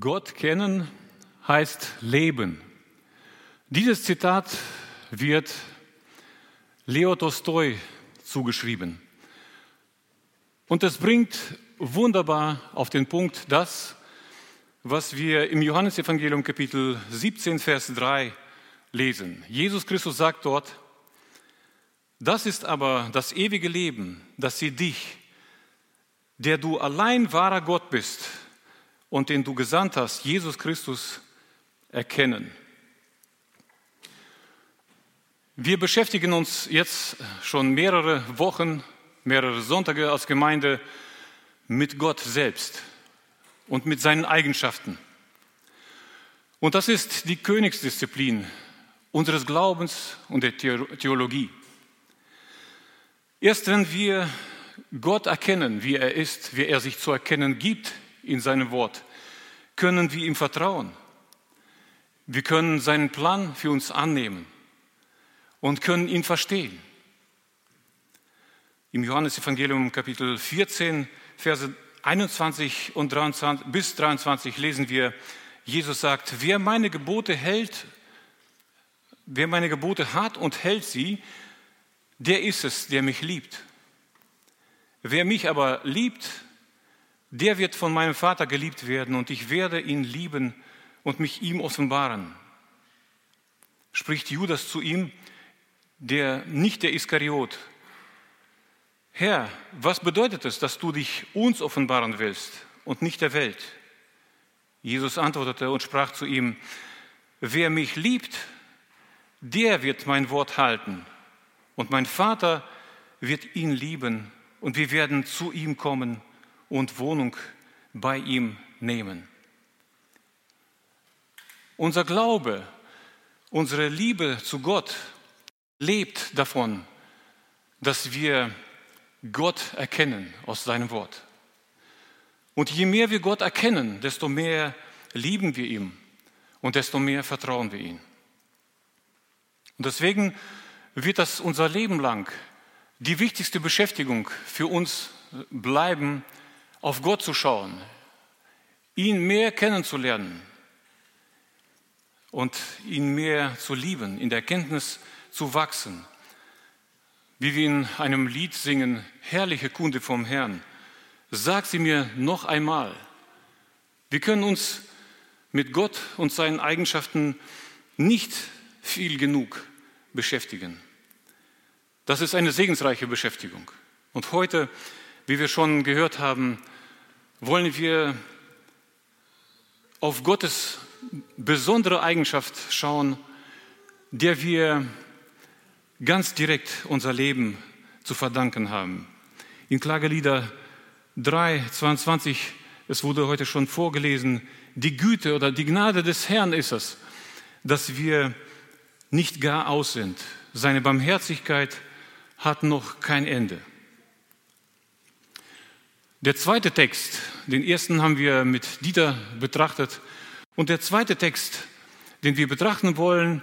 Gott kennen heißt leben. Dieses Zitat wird Leo Tolstoi zugeschrieben. Und es bringt wunderbar auf den Punkt das, was wir im Johannesevangelium Kapitel 17, Vers 3 lesen. Jesus Christus sagt dort, das ist aber das ewige Leben, dass sie dich, der du allein wahrer Gott bist und den du gesandt hast, Jesus Christus, erkennen. Wir beschäftigen uns jetzt schon mehrere Wochen, mehrere Sonntage als Gemeinde mit Gott selbst und mit seinen Eigenschaften. Und das ist die Königsdisziplin unseres Glaubens und der Theologie. Erst wenn wir Gott erkennen, wie er ist, wie er sich zu erkennen gibt in seinem Wort, können wir ihm vertrauen. Wir können seinen Plan für uns annehmen und können ihn verstehen. Im Johannesevangelium Kapitel 14, Verse 21 und 23, bis 23 lesen wir, Jesus sagt, wer meine Gebote hält, wer meine Gebote hat und hält sie, der ist es, der mich liebt. Wer mich aber liebt, der wird von meinem Vater geliebt werden und ich werde ihn lieben und mich ihm offenbaren. Spricht Judas zu ihm, der nicht der Iskariot. Herr, was bedeutet es, dass du dich uns offenbaren willst und nicht der Welt? Jesus antwortete und sprach zu ihm, wer mich liebt, der wird mein Wort halten und mein Vater wird ihn lieben und wir werden zu ihm kommen und Wohnung bei ihm nehmen. Unser Glaube, unsere Liebe zu Gott lebt davon, dass wir Gott erkennen aus seinem Wort. Und je mehr wir Gott erkennen, desto mehr lieben wir ihn und desto mehr vertrauen wir ihm. Und deswegen wird das unser Leben lang die wichtigste Beschäftigung für uns bleiben, auf Gott zu schauen, ihn mehr kennenzulernen und ihn mehr zu lieben, in der Kenntnis zu wachsen. Wie wir in einem Lied singen, herrliche Kunde vom Herrn, sag sie mir noch einmal. Wir können uns mit Gott und seinen Eigenschaften nicht viel genug beschäftigen. Das ist eine segensreiche Beschäftigung. Und heute, wie wir schon gehört haben, wollen wir auf Gottes besondere Eigenschaft schauen, der wir ganz direkt unser Leben zu verdanken haben. In Klagelieder 3, 22, es wurde heute schon vorgelesen, die Güte oder die Gnade des Herrn ist es, dass wir nicht gar aus sind. Seine Barmherzigkeit hat noch kein Ende. Der zweite Text, den ersten haben wir mit Dieter betrachtet. Und der zweite Text, den wir betrachten wollen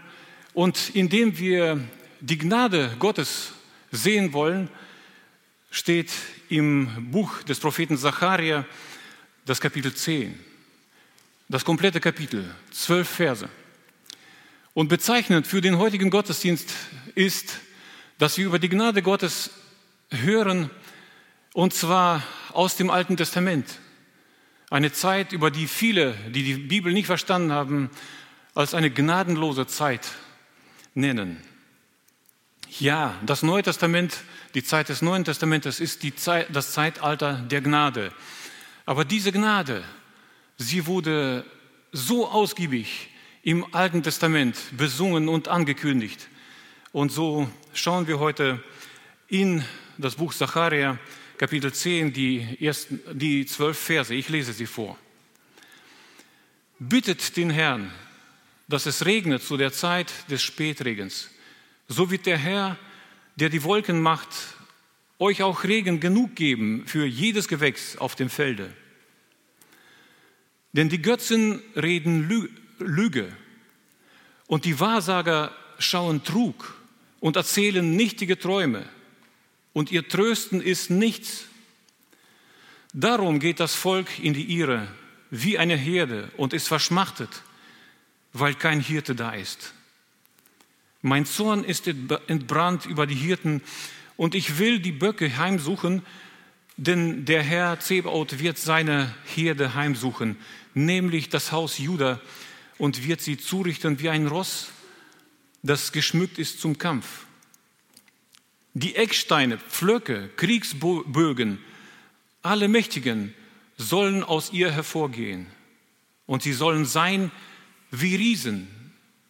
und in dem wir die Gnade Gottes sehen wollen, steht im Buch des Propheten Zacharia, das Kapitel 10. Das komplette Kapitel, zwölf Verse. Und bezeichnend für den heutigen Gottesdienst ist, dass wir über die Gnade Gottes hören, und zwar aus dem Alten Testament. Eine Zeit, über die viele, die die Bibel nicht verstanden haben, als eine gnadenlose Zeit nennen. Ja, das Neue Testament, die Zeit des Neuen Testamentes ist Zeit, das Zeitalter der Gnade. Aber diese Gnade, sie wurde so ausgiebig im Alten Testament besungen und angekündigt. Und so schauen wir heute in das Buch Zacharia, Kapitel 10, die, ersten, die zwölf Verse. Ich lese sie vor. Bittet den Herrn, dass es regnet zu der Zeit des Spätregens. So wird der Herr, der die Wolken macht, euch auch Regen genug geben für jedes Gewächs auf dem Felde. Denn die Götzen reden Lüge und die Wahrsager schauen Trug und erzählen nichtige Träume und ihr Trösten ist nichts. Darum geht das Volk in die Irre, wie eine Herde und ist verschmachtet, weil kein Hirte da ist. Mein Zorn ist entbrannt über die Hirten und ich will die Böcke heimsuchen, denn der Herr Zebaoth wird seine Herde heimsuchen, nämlich das Haus Juda, und wird sie zurichten wie ein Ross, das geschmückt ist zum Kampf. Die Ecksteine, Pflöcke, Kriegsbögen, alle Mächtigen sollen aus ihr hervorgehen. Und sie sollen sein wie Riesen,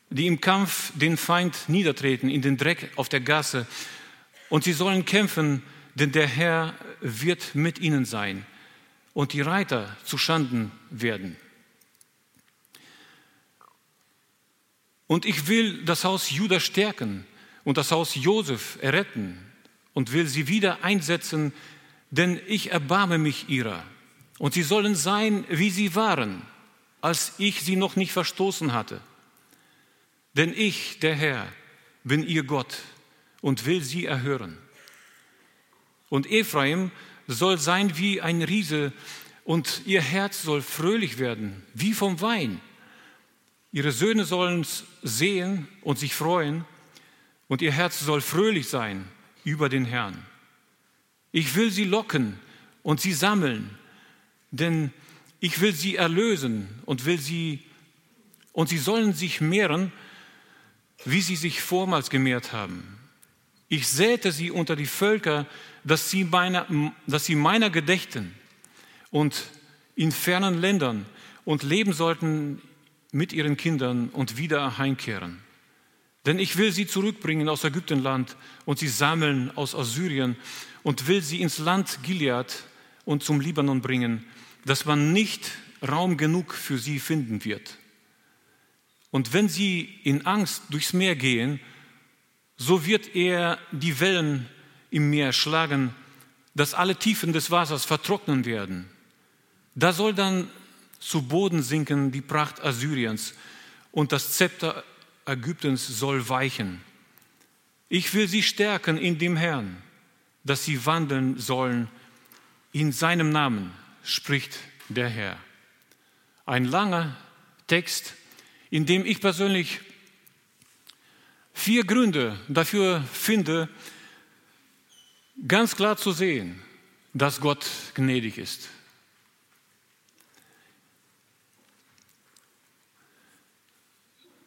die im Kampf den Feind niedertreten, in den Dreck auf der Gasse. Und sie sollen kämpfen, denn der Herr wird mit ihnen sein und die Reiter zu Schanden werden. Und ich will das Haus Juda stärken und das Haus Josef erretten und will sie wieder einsetzen, denn ich erbarme mich ihrer. Und sie sollen sein, wie sie waren, als ich sie noch nicht verstoßen hatte. Denn ich, der Herr, bin ihr Gott und will sie erhören. Und Ephraim soll sein wie ein Riese und ihr Herz soll fröhlich werden, wie vom Wein. Ihre Söhne sollen sehen und sich freuen und ihr Herz soll fröhlich sein über den Herrn. Ich will sie locken und sie sammeln, denn ich will sie erlösen und will sie und sie sollen sich mehren, wie sie sich vormals gemehrt haben. Ich säte sie unter die Völker, dass sie meiner, dass sie meiner gedächten und in fernen Ländern und leben sollten mit ihren Kindern und wieder heimkehren. Denn ich will sie zurückbringen aus Ägyptenland und sie sammeln aus Assyrien und will sie ins Land Gilead und zum Libanon bringen, dass man nicht Raum genug für sie finden wird. Und wenn sie in Angst durchs Meer gehen, so wird er die Wellen im Meer schlagen, dass alle Tiefen des Wassers vertrocknen werden. Da soll dann zu Boden sinken die Pracht Assyriens und das Zepter Ägyptens soll weichen. Ich will sie stärken in dem Herrn, dass sie wandeln sollen. In seinem Namen spricht der Herr. Ein langer Text, in dem ich persönlich vier Gründe dafür finde, ganz klar zu sehen, dass Gott gnädig ist.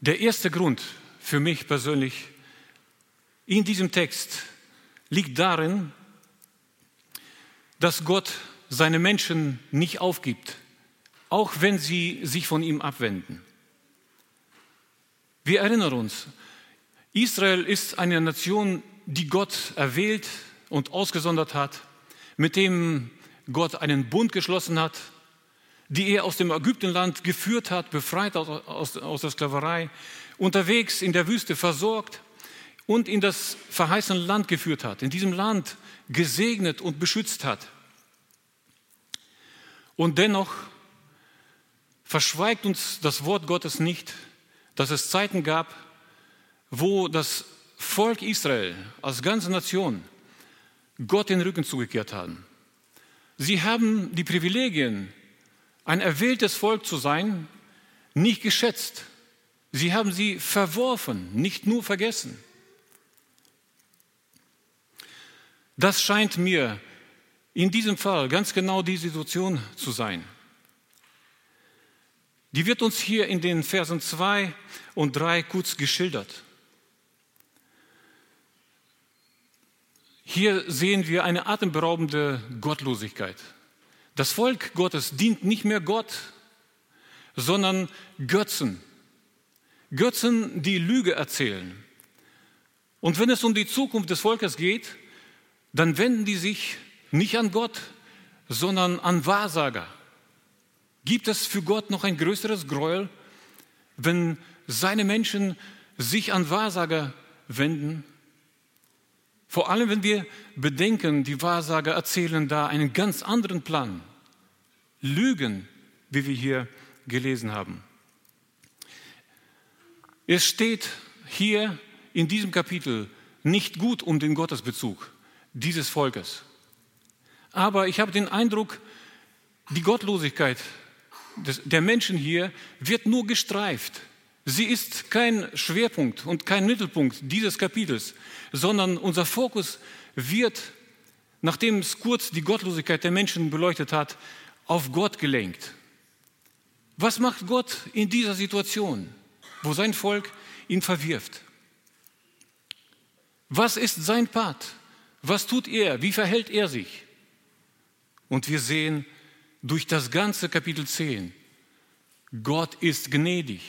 Der erste Grund für mich persönlich in diesem Text liegt darin, dass Gott seine Menschen nicht aufgibt, auch wenn sie sich von ihm abwenden. Wir erinnern uns, Israel ist eine Nation, die Gott erwählt und ausgesondert hat, mit dem Gott einen Bund geschlossen hat, die er aus dem Ägyptenland geführt hat, befreit aus, aus, aus der Sklaverei, unterwegs in der Wüste versorgt und in das verheißene Land geführt hat, in diesem Land gesegnet und beschützt hat. Und dennoch verschweigt uns das Wort Gottes nicht, dass es Zeiten gab, wo das Volk Israel als ganze Nation Gott den Rücken zugekehrt haben. Sie haben die Privilegien, ein erwähltes Volk zu sein, nicht geschätzt. Sie haben sie verworfen, nicht nur vergessen. Das scheint mir in diesem Fall ganz genau die Situation zu sein. Die wird uns hier in den Versen 2 und 3 kurz geschildert. Hier sehen wir eine atemberaubende Gottlosigkeit. Das Volk Gottes dient nicht mehr Gott, sondern Götzen. Götzen, die Lüge erzählen. Und wenn es um die Zukunft des Volkes geht, dann wenden die sich nicht an Gott, sondern an Wahrsager. Gibt es für Gott noch ein größeres Gräuel, wenn seine Menschen sich an Wahrsager wenden? Vor allem, wenn wir bedenken, die Wahrsager erzählen da einen ganz anderen Plan. Lügen, wie wir hier gelesen haben. Es steht hier in diesem Kapitel nicht gut um den Gottesbezug dieses Volkes. Aber ich habe den Eindruck, die Gottlosigkeit der Menschen hier wird nur gestreift. Sie ist kein Schwerpunkt und kein Mittelpunkt dieses Kapitels, sondern unser Fokus wird, nachdem es kurz die Gottlosigkeit der Menschen beleuchtet hat, auf Gott gelenkt. Was macht Gott in dieser Situation, wo sein Volk ihn verwirft? Was ist sein Part? Was tut er? Wie verhält er sich? Und wir sehen durch das ganze Kapitel 10, Gott ist gnädig.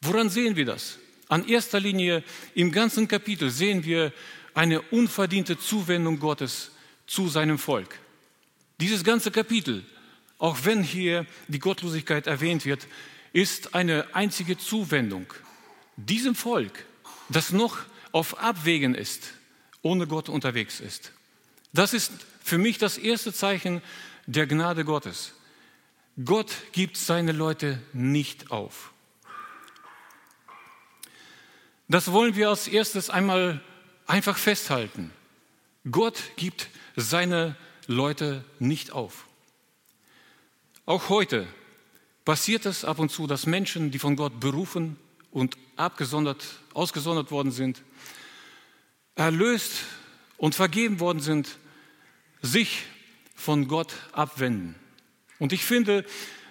Woran sehen wir das? An erster Linie im ganzen Kapitel sehen wir eine unverdiente Zuwendung Gottes zu seinem Volk. Dieses ganze Kapitel, auch wenn hier die Gottlosigkeit erwähnt wird, ist eine einzige Zuwendung diesem Volk, das noch auf Abwägen ist, ohne Gott unterwegs ist. Das ist für mich das erste Zeichen der Gnade Gottes. Gott gibt seine Leute nicht auf. Das wollen wir als erstes einmal einfach festhalten. Gott gibt seine Leute nicht auf. Auch heute passiert es ab und zu, dass Menschen, die von Gott berufen und abgesondert, ausgesondert worden sind, erlöst und vergeben worden sind, sich von Gott abwenden. Und ich finde,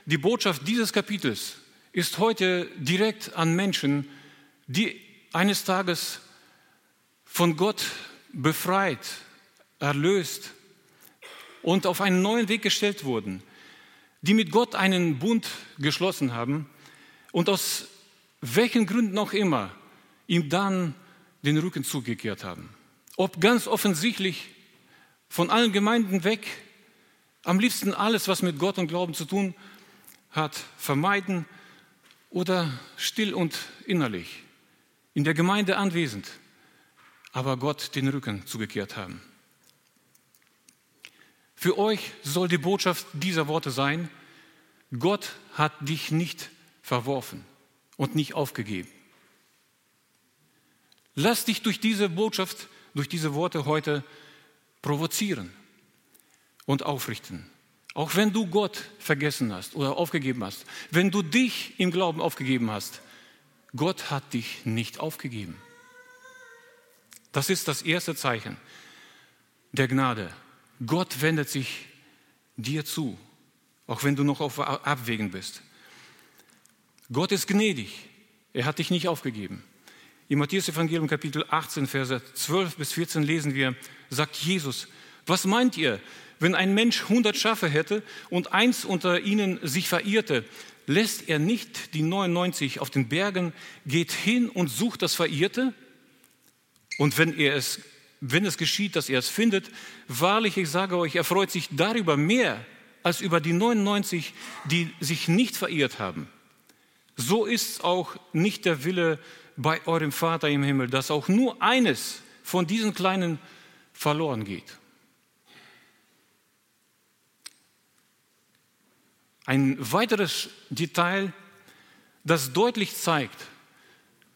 die Botschaft dieses Kapitels ist heute direkt an Menschen, die eines Tages von Gott befreit, erlöst und auf einen neuen Weg gestellt wurden, die mit Gott einen Bund geschlossen haben und aus welchen Gründen auch immer ihm dann den Rücken zugekehrt haben. Ob ganz offensichtlich von allen Gemeinden weg, am liebsten alles, was mit Gott und Glauben zu tun hat, vermeiden oder still und innerlich in der Gemeinde anwesend, aber Gott den Rücken zugekehrt haben. Für euch soll die Botschaft dieser Worte sein, Gott hat dich nicht verworfen und nicht aufgegeben. Lass dich durch diese Botschaft, durch diese Worte heute provozieren und aufrichten. Auch wenn du Gott vergessen hast oder aufgegeben hast, wenn du dich im Glauben aufgegeben hast, Gott hat dich nicht aufgegeben. Das ist das erste Zeichen der Gnade. Gott wendet sich dir zu, auch wenn du noch auf Abwägen bist. Gott ist gnädig. Er hat dich nicht aufgegeben. Im Matthäus-Evangelium Kapitel 18, Verse 12 bis 14 lesen wir, sagt Jesus, was meint ihr, wenn ein Mensch 100 Schafe hätte und eins unter ihnen sich verirrte, lässt er nicht die 99 auf den Bergen, geht hin und sucht das Verirrte? Und wenn, er es, wenn es geschieht, dass er es findet, wahrlich, ich sage euch, er freut sich darüber mehr als über die 99, die sich nicht verirrt haben. So ist auch nicht der Wille bei eurem Vater im Himmel, dass auch nur eines von diesen Kleinen verloren geht. Ein weiteres Detail, das deutlich zeigt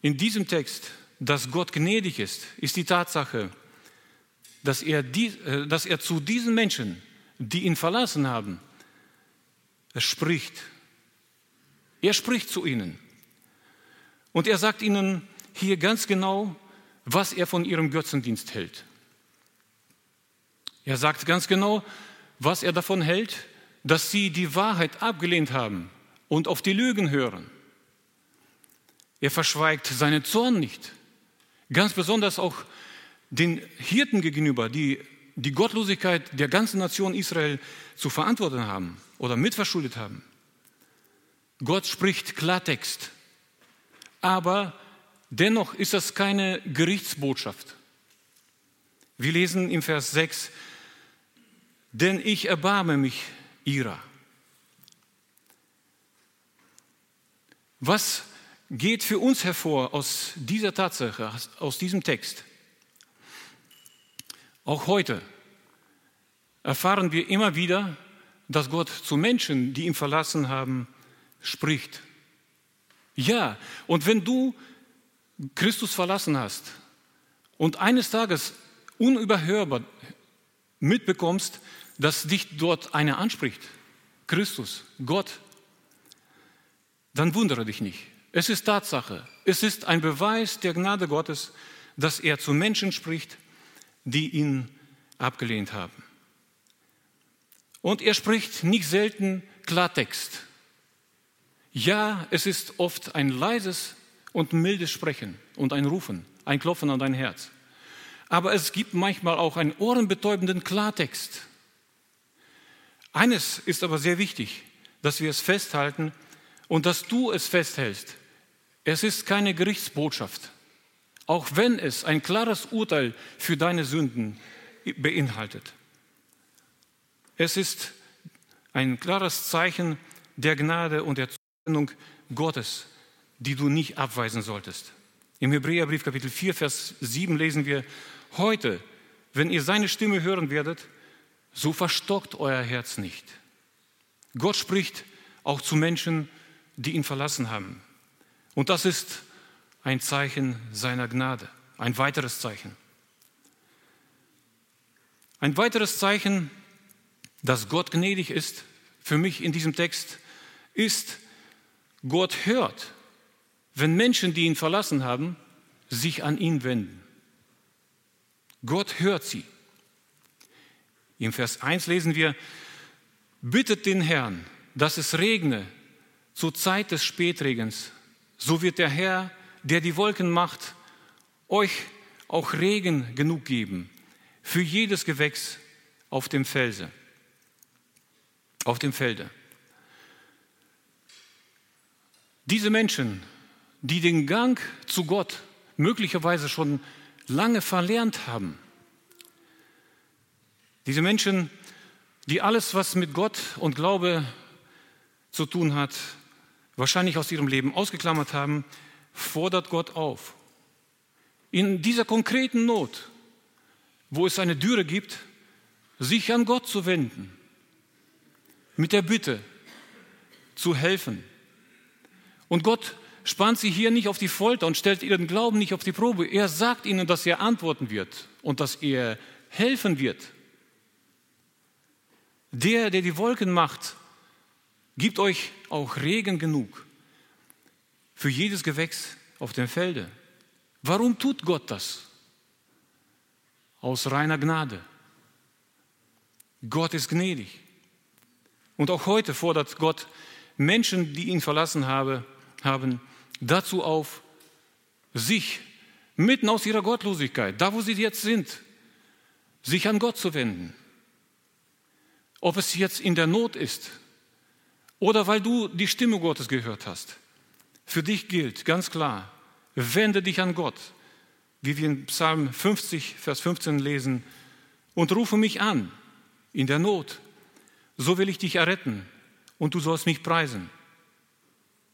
in diesem Text, dass Gott gnädig ist, ist die Tatsache, dass er, die, äh, dass er zu diesen Menschen, die ihn verlassen haben, spricht. Er spricht zu ihnen. Und er sagt ihnen hier ganz genau, was er von ihrem Götzendienst hält. Er sagt ganz genau, was er davon hält, dass sie die Wahrheit abgelehnt haben und auf die Lügen hören. Er verschweigt seinen Zorn nicht, ganz besonders auch den Hirten gegenüber, die die Gottlosigkeit der ganzen Nation Israel zu verantworten haben oder mitverschuldet haben. Gott spricht Klartext, aber dennoch ist das keine Gerichtsbotschaft. Wir lesen im Vers 6, denn ich erbarme mich ihrer. Was geht für uns hervor aus dieser Tatsache, aus diesem Text? Auch heute erfahren wir immer wieder, dass Gott zu Menschen, die ihn verlassen haben, spricht. Ja, und wenn du Christus verlassen hast und eines Tages unüberhörbar mitbekommst, dass dich dort einer anspricht, Christus, Gott, dann wundere dich nicht. Es ist Tatsache. Es ist ein Beweis der Gnade Gottes, dass er zu Menschen spricht, die ihn abgelehnt haben. Und er spricht nicht selten Klartext. Ja, es ist oft ein leises und mildes Sprechen und ein Rufen, ein Klopfen an dein Herz. Aber es gibt manchmal auch einen ohrenbetäubenden Klartext. Eines ist aber sehr wichtig, dass wir es festhalten und dass du es festhältst. Es ist keine Gerichtsbotschaft, auch wenn es ein klares Urteil für deine Sünden beinhaltet. Es ist ein klares Zeichen der Gnade und der Zuwendung Gottes, die du nicht abweisen solltest. Im Hebräerbrief Kapitel 4, Vers 7 lesen wir, heute, wenn ihr seine Stimme hören werdet, so verstockt euer Herz nicht. Gott spricht auch zu Menschen, die ihn verlassen haben. Und das ist ein Zeichen seiner Gnade, ein weiteres Zeichen. Ein weiteres Zeichen, dass Gott gnädig ist, für mich in diesem Text, ist, Gott hört, wenn Menschen, die ihn verlassen haben, sich an ihn wenden. Gott hört sie. Im Vers 1 lesen wir, bittet den Herrn, dass es regne zur Zeit des Spätregens. So wird der Herr, der die Wolken macht, euch auch Regen genug geben für jedes Gewächs auf dem Felse, auf dem Felde. Diese Menschen, die den Gang zu Gott möglicherweise schon lange verlernt haben, diese Menschen, die alles, was mit Gott und Glaube zu tun hat, wahrscheinlich aus ihrem Leben ausgeklammert haben, fordert Gott auf. In dieser konkreten Not, wo es eine Dürre gibt, sich an Gott zu wenden, mit der Bitte zu helfen. Und Gott spannt sie hier nicht auf die Folter und stellt ihren Glauben nicht auf die Probe. Er sagt ihnen, dass er antworten wird und dass er helfen wird. Der, der die Wolken macht, gibt euch auch Regen genug für jedes Gewächs auf dem Felde. Warum tut Gott das? Aus reiner Gnade. Gott ist gnädig. Und auch heute fordert Gott Menschen, die ihn verlassen habe, haben, dazu auf, sich mitten aus ihrer Gottlosigkeit, da wo sie jetzt sind, sich an Gott zu wenden. Ob es jetzt in der Not ist oder weil du die Stimme Gottes gehört hast. Für dich gilt ganz klar, wende dich an Gott, wie wir in Psalm 50, Vers 15 lesen, und rufe mich an in der Not. So will ich dich erretten und du sollst mich preisen.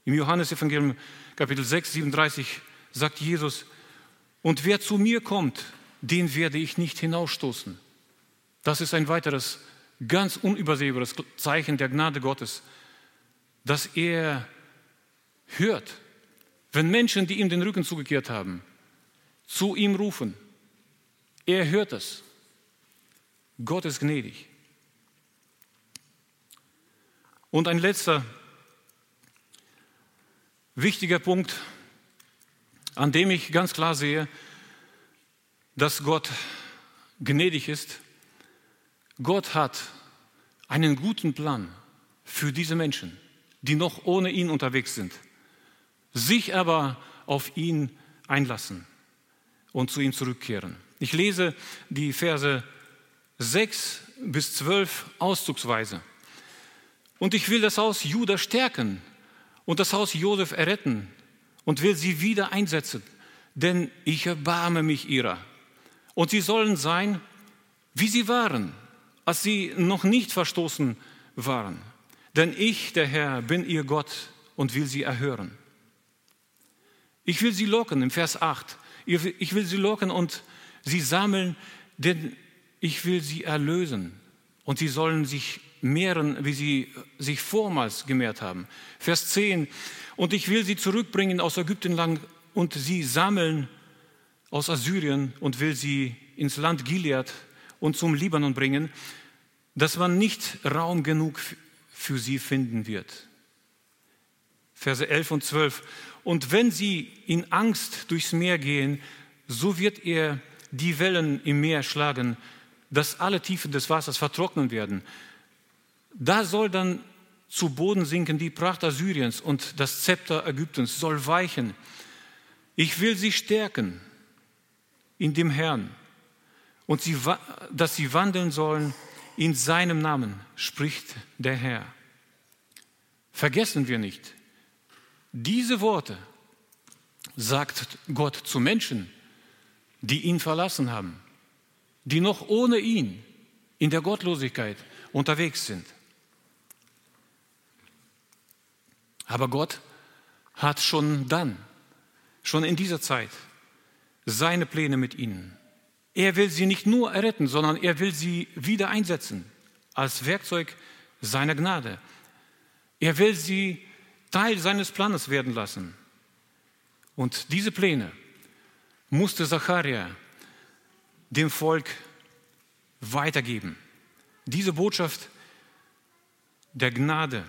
Im Johannesevangelium Kapitel 6, 37 sagt Jesus, und wer zu mir kommt, den werde ich nicht hinausstoßen. Das ist ein weiteres ganz unübersehbares Zeichen der Gnade Gottes, dass er hört, wenn Menschen, die ihm den Rücken zugekehrt haben, zu ihm rufen. Er hört es. Gott ist gnädig. Und ein letzter wichtiger Punkt, an dem ich ganz klar sehe, dass Gott gnädig ist, Gott hat einen guten Plan für diese Menschen, die noch ohne ihn unterwegs sind, sich aber auf ihn einlassen und zu ihm zurückkehren. Ich lese die Verse 6 bis 12 auszugsweise. Und ich will das Haus Juda stärken und das Haus Josef erretten und will sie wieder einsetzen, denn ich erbarme mich ihrer. Und sie sollen sein, wie sie waren, als sie noch nicht verstoßen waren. Denn ich, der Herr, bin ihr Gott und will sie erhören. Ich will sie locken, im Vers 8. Ich will sie locken und sie sammeln, denn ich will sie erlösen. Und sie sollen sich mehren, wie sie sich vormals gemehrt haben. Vers 10. Und ich will sie zurückbringen aus Ägyptenland und sie sammeln aus Assyrien und will sie ins Land Gilead und zum Libanon bringen, dass man nicht Raum genug für sie finden wird. Verse 11 und 12. Und wenn sie in Angst durchs Meer gehen, so wird er die Wellen im Meer schlagen, dass alle Tiefen des Wassers vertrocknen werden. Da soll dann zu Boden sinken die Pracht Assyriens und das Zepter Ägyptens soll weichen. Ich will sie stärken in dem Herrn und sie, dass sie wandeln sollen in seinem Namen, spricht der Herr. Vergessen wir nicht, diese Worte sagt Gott zu Menschen, die ihn verlassen haben, die noch ohne ihn in der Gottlosigkeit unterwegs sind. Aber Gott hat schon dann, schon in dieser Zeit, seine Pläne mit ihnen. Er will sie nicht nur erretten, sondern er will sie wieder einsetzen als Werkzeug seiner Gnade. Er will sie Teil seines Planes werden lassen. Und diese Pläne musste Zacharia dem Volk weitergeben. Diese Botschaft der Gnade.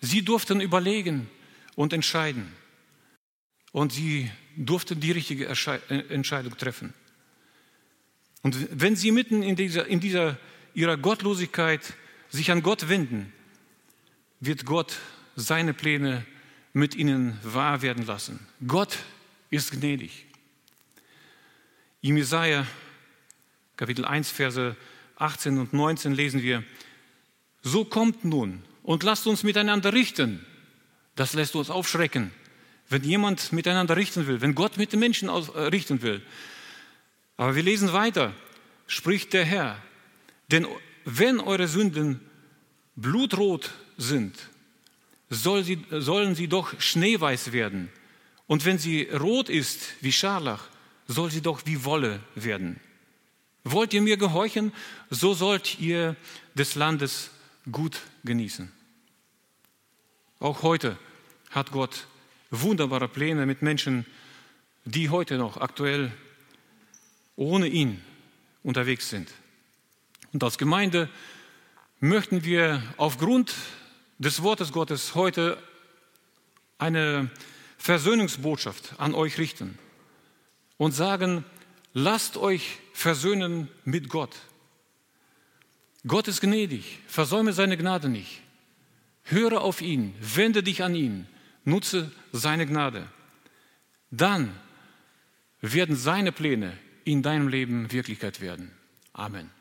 Sie durften überlegen und entscheiden. Und sie durften die richtige äh, Entscheidung treffen. Und wenn sie mitten in dieser, in dieser ihrer Gottlosigkeit sich an Gott wenden, wird Gott seine Pläne mit ihnen wahr werden lassen. Gott ist gnädig. Im Jesaja Kapitel 1, Verse 18 und 19 lesen wir: So kommt nun und lasst uns miteinander richten. Das lässt uns aufschrecken. Wenn jemand miteinander richten will, wenn Gott mit den Menschen äh, richten will. Aber wir lesen weiter, spricht der Herr, denn wenn eure Sünden blutrot sind, soll sie, sollen sie doch schneeweiß werden. Und wenn sie rot ist wie Scharlach, soll sie doch wie Wolle werden. Wollt ihr mir gehorchen, so sollt ihr des Landes gut genießen. Auch heute hat Gott wunderbare Pläne mit Menschen, die heute noch aktuell ohne ihn unterwegs sind. Und als Gemeinde möchten wir aufgrund des Wortes Gottes heute eine Versöhnungsbotschaft an euch richten und sagen, lasst euch versöhnen mit Gott. Gott ist gnädig, versäume seine Gnade nicht. Höre auf ihn, wende dich an ihn, nutze seine Gnade. Dann werden seine Pläne in deinem Leben Wirklichkeit werden. Amen.